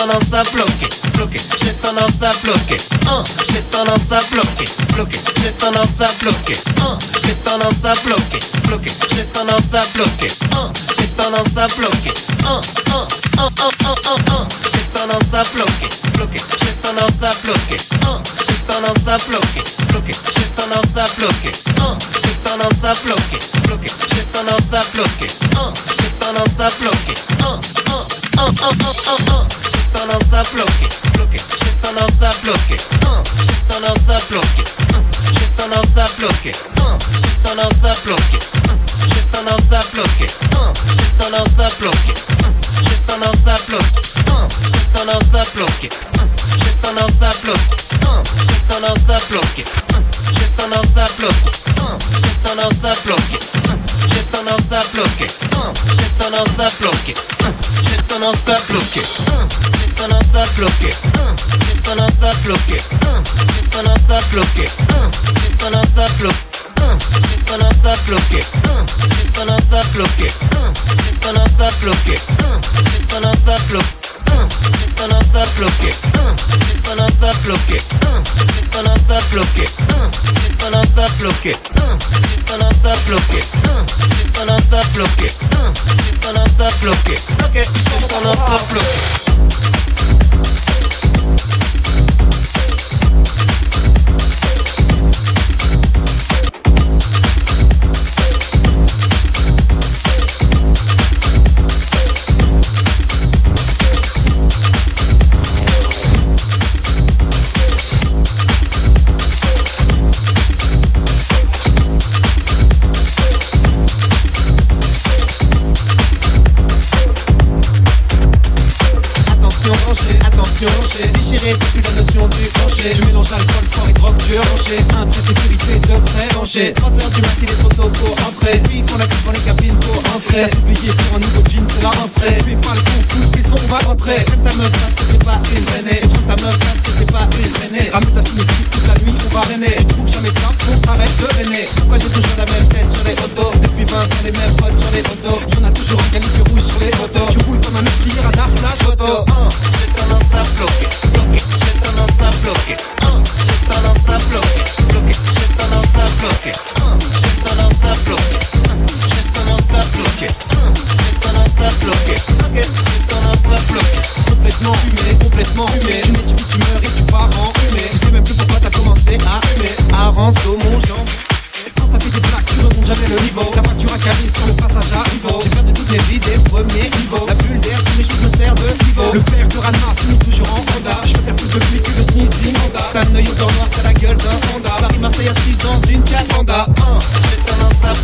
tendance à bloquer, bloquer, j'ai tendance à bloquer, hein, j'ai tendance à bloquer, bloquer, j'ai tendance à bloquer, hein, j'ai tendance à bloquer, bloquer, j'ai tendance à bloquer, hein, j'ai tendance à bloquer, hein, hein, hein, hein, hein, hein, hein, j'ai tendance à bloquer, bloquer, j'ai tendance à bloquer, hein, j'ai tendance à bloquer, bloquer, j'ai tendance à bloquer, hein, j'ai tendance à bloquer, bloquer, j'ai tendance à bloquer, hein, j'ai tendance à bloquer, hein, hein, hein, hein, hein, hein, hein, tendance à bloquer, hein, bloquer, hein, j'ai tendance à bloquer, hein, j'ai tendance à bloquer, hein, j'ai tendance à bloquer, hein, j'ai hein, hein, hein, hein, hein, hein, hein, hein, hein, hein, hein, hein, j'ai tendance à bloquer, hein, j'ai tendance à bloquer, hein, j'ai tendance à bloquer, hein, j'ai tendance à bloquer, hein, j'ai tendance à bloquer, hein, j'ai tendance à bloquer, hein, j'ai tendance à bloquer, hein, j'ai tendance à bloquer, hein, j'ai tendance à bloquer, hein, j'ai tendance à bloquer, hein, j'ai tendance à bloquer, hein, j'ai tendance à bloquer, ok, j'ai tendance à bloquer. Attention, ranger, attention, j'ai déchiré depuis la notion du plancher. Je mélange alcool fort et drogue dure, ranger. Un trait sécurité de très rangé. 3 heures du matin, il est pour entrer. Filles font la queue dans les cabines pour entrer. T'as pour un nouveau jean, c'est la rentrée. Fais pas le coup, ils sont, on va rentrer? J'aime ta meuf parce que c'est pas une traînée. Tu trouves ta meuf parce que c'est pas une. Ramène ta fille toute la nuit, on va rêner. Tu trouves jamais de faut arrête de rêner. Pourquoi j'ai toujours la même tête sur les photos? Depuis 20 ans, les mêmes potes sur les photos. Y'en a toujours un calice rouge sur les photos. Tu roules comme un meurtrier à au mon jambe. Quand ça fait des plaques, tu remontes jamais le niveau. Ta voiture a calé sur le passage à niveau. J'ai perdu toutes mes vies des premiers niveaux. La bulle d'air, c'est mes choses me sert de pivot. Le père de Ranma finit toujours en Honda. Je peux faire plus de pluie que le sneezing Honda. T'as un œil au noir, t'as la gueule d'un Honda. Paris-Marseille assise dans une Fiat Honda. Hein, j'ai tendance à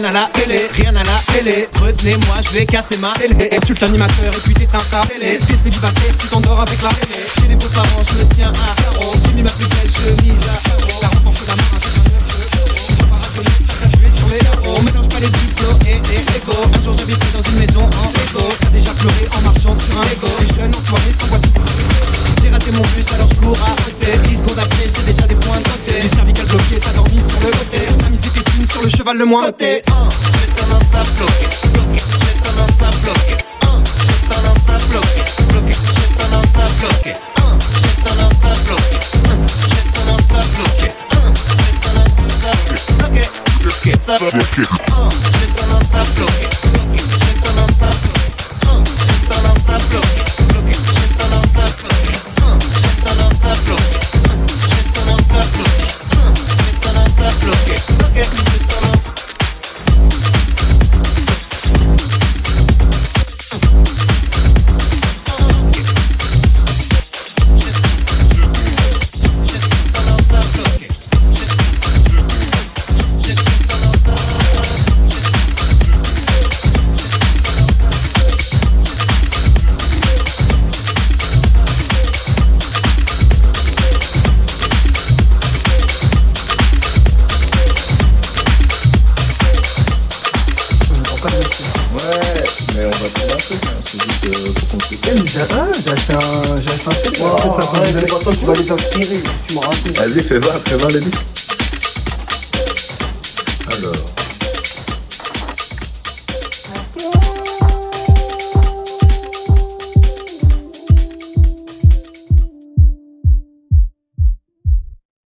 Rien à la télé, rien à la télé. Retenez-moi, je vais casser ma télé. Insulte l'animateur et puis t'éteins ta télé. T'es célibataire, tu t'endors avec la télé. J'ai des beaux parents, je me tiens à carreau, j'ai mis ma plus belle chemise à carreau. T'as remporté la main gradué sur les. On mélange pas les diplômes et les Lego. Un jour j'habiterai dans une maison en Lego. T'as déjà pleuré en marchant sur un Lego. Cheval le moins Côté 1, j'ai tendance à bloquer, bloquer, j'ai tendance à bloquer. 1, j'ai tendance à bloquer, bloquer, j'ai tendance à bloquer. 1, j'ai tendance à bloquer, 1, j'ai tendance à bloquer. 1, j'ai tendance à bloquer, bloquer, ça bloquer. 1, j'ai tendance Putain, mais c'est tu vas les inspirer. Tu me racontes. Vas-y, fais voir, fais voir les bits.